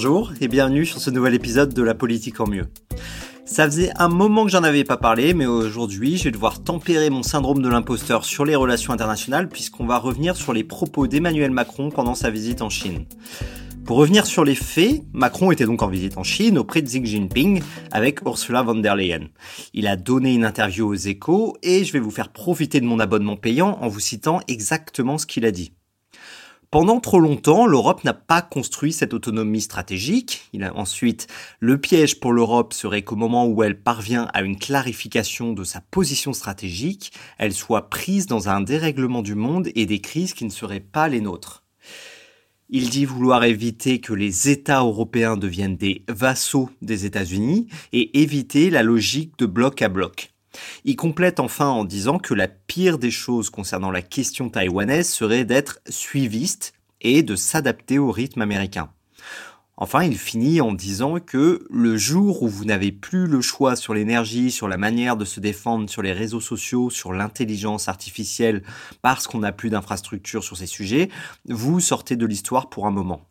Bonjour et bienvenue sur ce nouvel épisode de La politique en mieux. Ça faisait un moment que j'en avais pas parlé, mais aujourd'hui, je vais devoir tempérer mon syndrome de l'imposteur sur les relations internationales puisqu'on va revenir sur les propos d'Emmanuel Macron pendant sa visite en Chine. Pour revenir sur les faits, Macron était donc en visite en Chine auprès de Xi Jinping avec Ursula von der Leyen. Il a donné une interview aux échos et je vais vous faire profiter de mon abonnement payant en vous citant exactement ce qu'il a dit. Pendant trop longtemps, l'Europe n'a pas construit cette autonomie stratégique. Il ensuite, le piège pour l'Europe serait qu'au moment où elle parvient à une clarification de sa position stratégique, elle soit prise dans un dérèglement du monde et des crises qui ne seraient pas les nôtres. Il dit vouloir éviter que les États européens deviennent des vassaux des États-Unis et éviter la logique de bloc à bloc. Il complète enfin en disant que la pire des choses concernant la question taïwanaise serait d'être suiviste et de s'adapter au rythme américain. Enfin, il finit en disant que le jour où vous n'avez plus le choix sur l'énergie, sur la manière de se défendre sur les réseaux sociaux, sur l'intelligence artificielle, parce qu'on n'a plus d'infrastructures sur ces sujets, vous sortez de l'histoire pour un moment.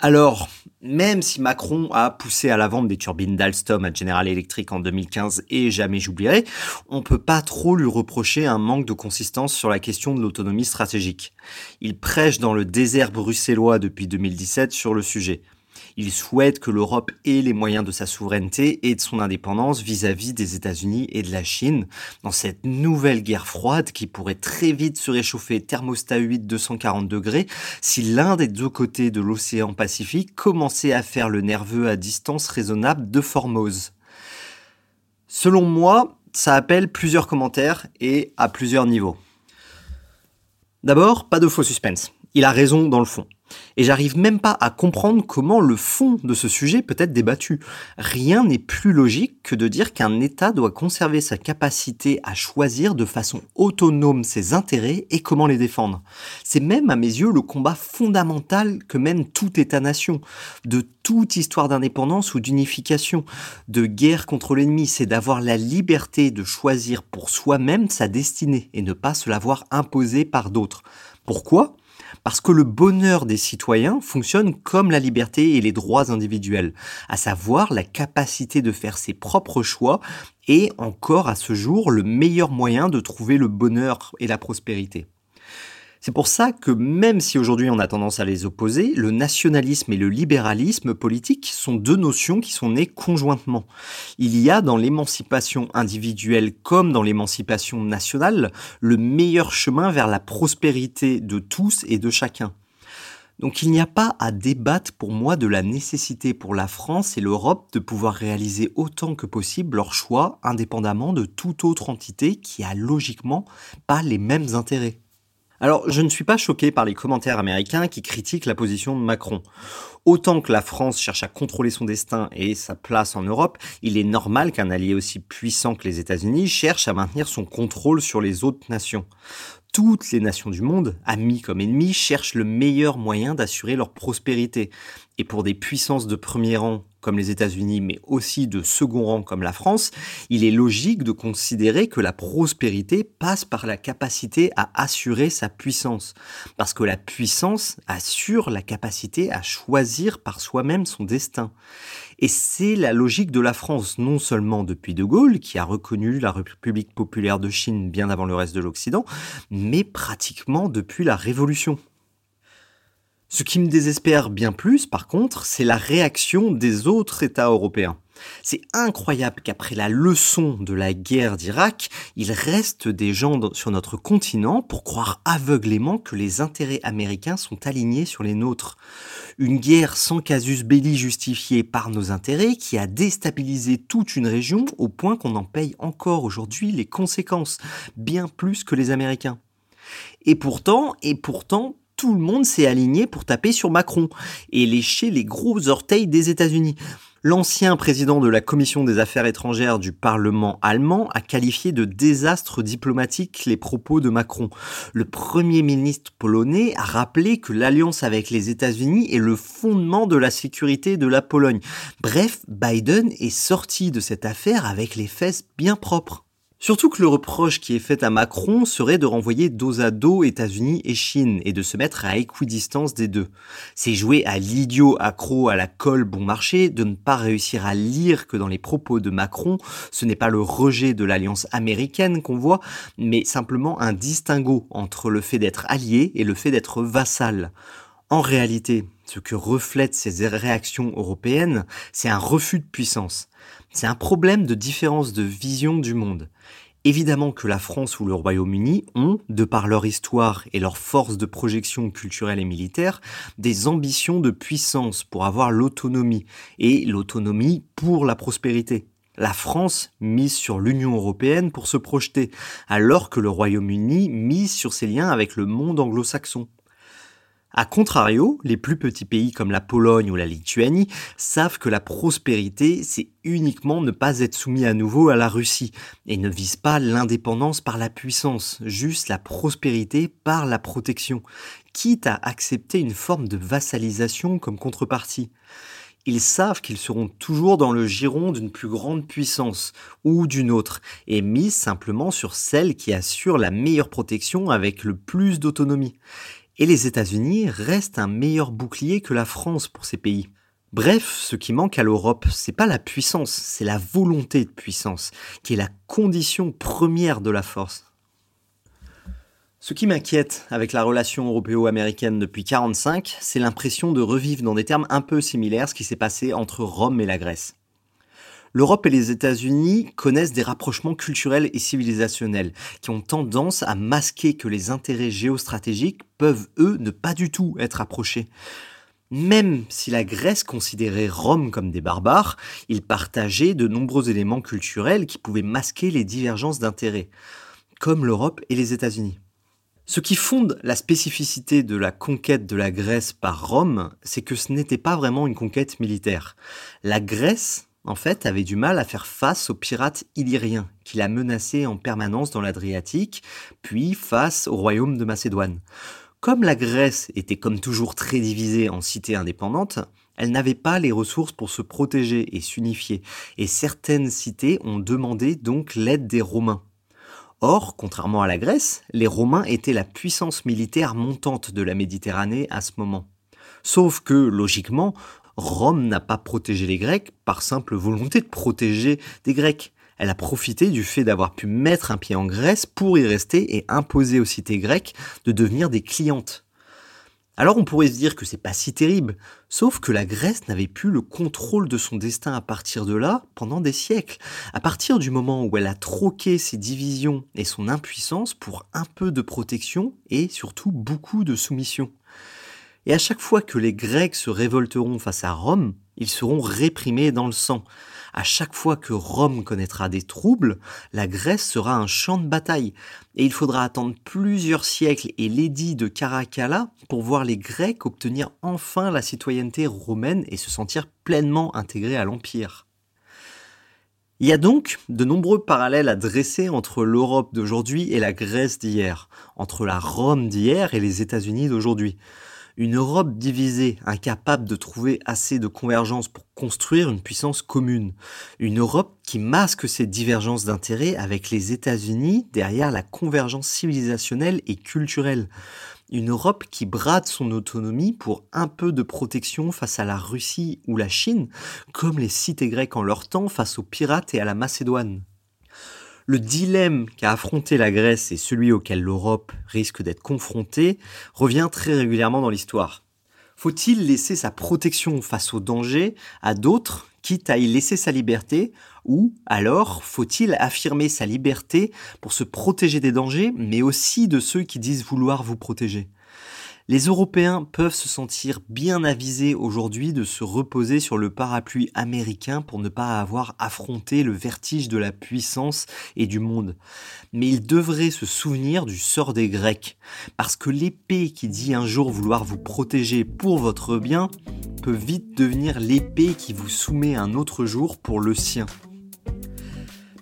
Alors, même si Macron a poussé à la vente des turbines d'Alstom à General Electric en 2015 et jamais j'oublierai, on peut pas trop lui reprocher un manque de consistance sur la question de l'autonomie stratégique. Il prêche dans le désert bruxellois depuis 2017 sur le sujet. Il souhaite que l'Europe ait les moyens de sa souveraineté et de son indépendance vis-à-vis des États-Unis et de la Chine dans cette nouvelle guerre froide qui pourrait très vite se réchauffer thermostat 8 240 degrés si l'un des deux côtés de l'océan Pacifique commençait à faire le nerveux à distance raisonnable de Formose. Selon moi, ça appelle plusieurs commentaires et à plusieurs niveaux. D'abord, pas de faux suspense. Il a raison dans le fond. Et j'arrive même pas à comprendre comment le fond de ce sujet peut être débattu. Rien n'est plus logique que de dire qu'un État doit conserver sa capacité à choisir de façon autonome ses intérêts et comment les défendre. C'est même à mes yeux le combat fondamental que mène tout État-nation, de toute histoire d'indépendance ou d'unification, de guerre contre l'ennemi, c'est d'avoir la liberté de choisir pour soi-même sa destinée et ne pas se la voir imposée par d'autres. Pourquoi? Parce que le bonheur des citoyens fonctionne comme la liberté et les droits individuels, à savoir la capacité de faire ses propres choix et encore à ce jour le meilleur moyen de trouver le bonheur et la prospérité. C'est pour ça que même si aujourd'hui on a tendance à les opposer, le nationalisme et le libéralisme politique sont deux notions qui sont nées conjointement. Il y a dans l'émancipation individuelle comme dans l'émancipation nationale le meilleur chemin vers la prospérité de tous et de chacun. Donc il n'y a pas à débattre pour moi de la nécessité pour la France et l'Europe de pouvoir réaliser autant que possible leurs choix indépendamment de toute autre entité qui a logiquement pas les mêmes intérêts. Alors, je ne suis pas choqué par les commentaires américains qui critiquent la position de Macron. Autant que la France cherche à contrôler son destin et sa place en Europe, il est normal qu'un allié aussi puissant que les États-Unis cherche à maintenir son contrôle sur les autres nations. toutes les nations du monde, amis comme ennemis, cherchent le meilleur moyen d'assurer leur prospérité. Et pour des puissances de premier rang comme les États-Unis, mais aussi de second rang comme la France, il est logique de considérer que la prospérité passe par la capacité à assurer sa puissance. Parce que la puissance assure la capacité à choisir par soi-même son destin. Et c'est la logique de la France, non seulement depuis De Gaulle, qui a reconnu la République populaire de Chine bien avant le reste de l'Occident, mais pratiquement depuis la Révolution. Ce qui me désespère bien plus, par contre, c'est la réaction des autres États européens. C'est incroyable qu'après la leçon de la guerre d'Irak, il reste des gens sur notre continent pour croire aveuglément que les intérêts américains sont alignés sur les nôtres. Une guerre sans casus belli justifiée par nos intérêts qui a déstabilisé toute une région au point qu'on en paye encore aujourd'hui les conséquences, bien plus que les Américains. Et pourtant, et pourtant, tout le monde s'est aligné pour taper sur Macron et lécher les gros orteils des États-Unis. L'ancien président de la Commission des Affaires étrangères du Parlement allemand a qualifié de désastre diplomatique les propos de Macron. Le Premier ministre polonais a rappelé que l'alliance avec les États-Unis est le fondement de la sécurité de la Pologne. Bref, Biden est sorti de cette affaire avec les fesses bien propres. Surtout que le reproche qui est fait à Macron serait de renvoyer dos à dos États-Unis et Chine et de se mettre à équidistance des deux. C'est jouer à l'idiot accro à la colle bon marché de ne pas réussir à lire que dans les propos de Macron, ce n'est pas le rejet de l'alliance américaine qu'on voit, mais simplement un distinguo entre le fait d'être allié et le fait d'être vassal. En réalité, ce que reflètent ces réactions européennes, c'est un refus de puissance. C'est un problème de différence de vision du monde. Évidemment que la France ou le Royaume-Uni ont, de par leur histoire et leur force de projection culturelle et militaire, des ambitions de puissance pour avoir l'autonomie, et l'autonomie pour la prospérité. La France mise sur l'Union européenne pour se projeter, alors que le Royaume-Uni mise sur ses liens avec le monde anglo-saxon. A contrario, les plus petits pays comme la Pologne ou la Lituanie savent que la prospérité, c'est uniquement ne pas être soumis à nouveau à la Russie et ne vise pas l'indépendance par la puissance, juste la prospérité par la protection, quitte à accepter une forme de vassalisation comme contrepartie. Ils savent qu'ils seront toujours dans le giron d'une plus grande puissance ou d'une autre, et mis simplement sur celle qui assure la meilleure protection avec le plus d'autonomie et les États-Unis restent un meilleur bouclier que la France pour ces pays. Bref, ce qui manque à l'Europe, c'est pas la puissance, c'est la volonté de puissance, qui est la condition première de la force. Ce qui m'inquiète avec la relation européo-américaine depuis 1945, c'est l'impression de revivre dans des termes un peu similaires ce qui s'est passé entre Rome et la Grèce. L'Europe et les États-Unis connaissent des rapprochements culturels et civilisationnels qui ont tendance à masquer que les intérêts géostratégiques peuvent, eux, ne pas du tout être approchés. Même si la Grèce considérait Rome comme des barbares, ils partageaient de nombreux éléments culturels qui pouvaient masquer les divergences d'intérêts, comme l'Europe et les États-Unis. Ce qui fonde la spécificité de la conquête de la Grèce par Rome, c'est que ce n'était pas vraiment une conquête militaire. La Grèce en fait, avait du mal à faire face aux pirates illyriens qui la menaçaient en permanence dans l'Adriatique, puis face au royaume de Macédoine. Comme la Grèce était comme toujours très divisée en cités indépendantes, elle n'avait pas les ressources pour se protéger et s'unifier, et certaines cités ont demandé donc l'aide des Romains. Or, contrairement à la Grèce, les Romains étaient la puissance militaire montante de la Méditerranée à ce moment. Sauf que, logiquement, Rome n'a pas protégé les Grecs par simple volonté de protéger des Grecs. Elle a profité du fait d'avoir pu mettre un pied en Grèce pour y rester et imposer aux cités grecques de devenir des clientes. Alors on pourrait se dire que c'est pas si terrible, sauf que la Grèce n'avait plus le contrôle de son destin à partir de là pendant des siècles, à partir du moment où elle a troqué ses divisions et son impuissance pour un peu de protection et surtout beaucoup de soumission. Et à chaque fois que les Grecs se révolteront face à Rome, ils seront réprimés dans le sang. À chaque fois que Rome connaîtra des troubles, la Grèce sera un champ de bataille. Et il faudra attendre plusieurs siècles et l'édit de Caracalla pour voir les Grecs obtenir enfin la citoyenneté romaine et se sentir pleinement intégrés à l'Empire. Il y a donc de nombreux parallèles à dresser entre l'Europe d'aujourd'hui et la Grèce d'hier, entre la Rome d'hier et les États-Unis d'aujourd'hui. Une Europe divisée, incapable de trouver assez de convergence pour construire une puissance commune. Une Europe qui masque ses divergences d'intérêts avec les États-Unis derrière la convergence civilisationnelle et culturelle. Une Europe qui brade son autonomie pour un peu de protection face à la Russie ou la Chine, comme les cités grecques en leur temps face aux pirates et à la Macédoine. Le dilemme qu'a affronté la Grèce et celui auquel l'Europe risque d'être confrontée revient très régulièrement dans l'histoire. Faut-il laisser sa protection face aux dangers à d'autres, quitte à y laisser sa liberté, ou alors faut-il affirmer sa liberté pour se protéger des dangers, mais aussi de ceux qui disent vouloir vous protéger? Les Européens peuvent se sentir bien avisés aujourd'hui de se reposer sur le parapluie américain pour ne pas avoir affronté le vertige de la puissance et du monde. Mais ils devraient se souvenir du sort des Grecs, parce que l'épée qui dit un jour vouloir vous protéger pour votre bien peut vite devenir l'épée qui vous soumet un autre jour pour le sien.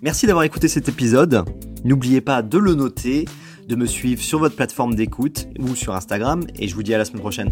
Merci d'avoir écouté cet épisode. N'oubliez pas de le noter, de me suivre sur votre plateforme d'écoute ou sur Instagram et je vous dis à la semaine prochaine.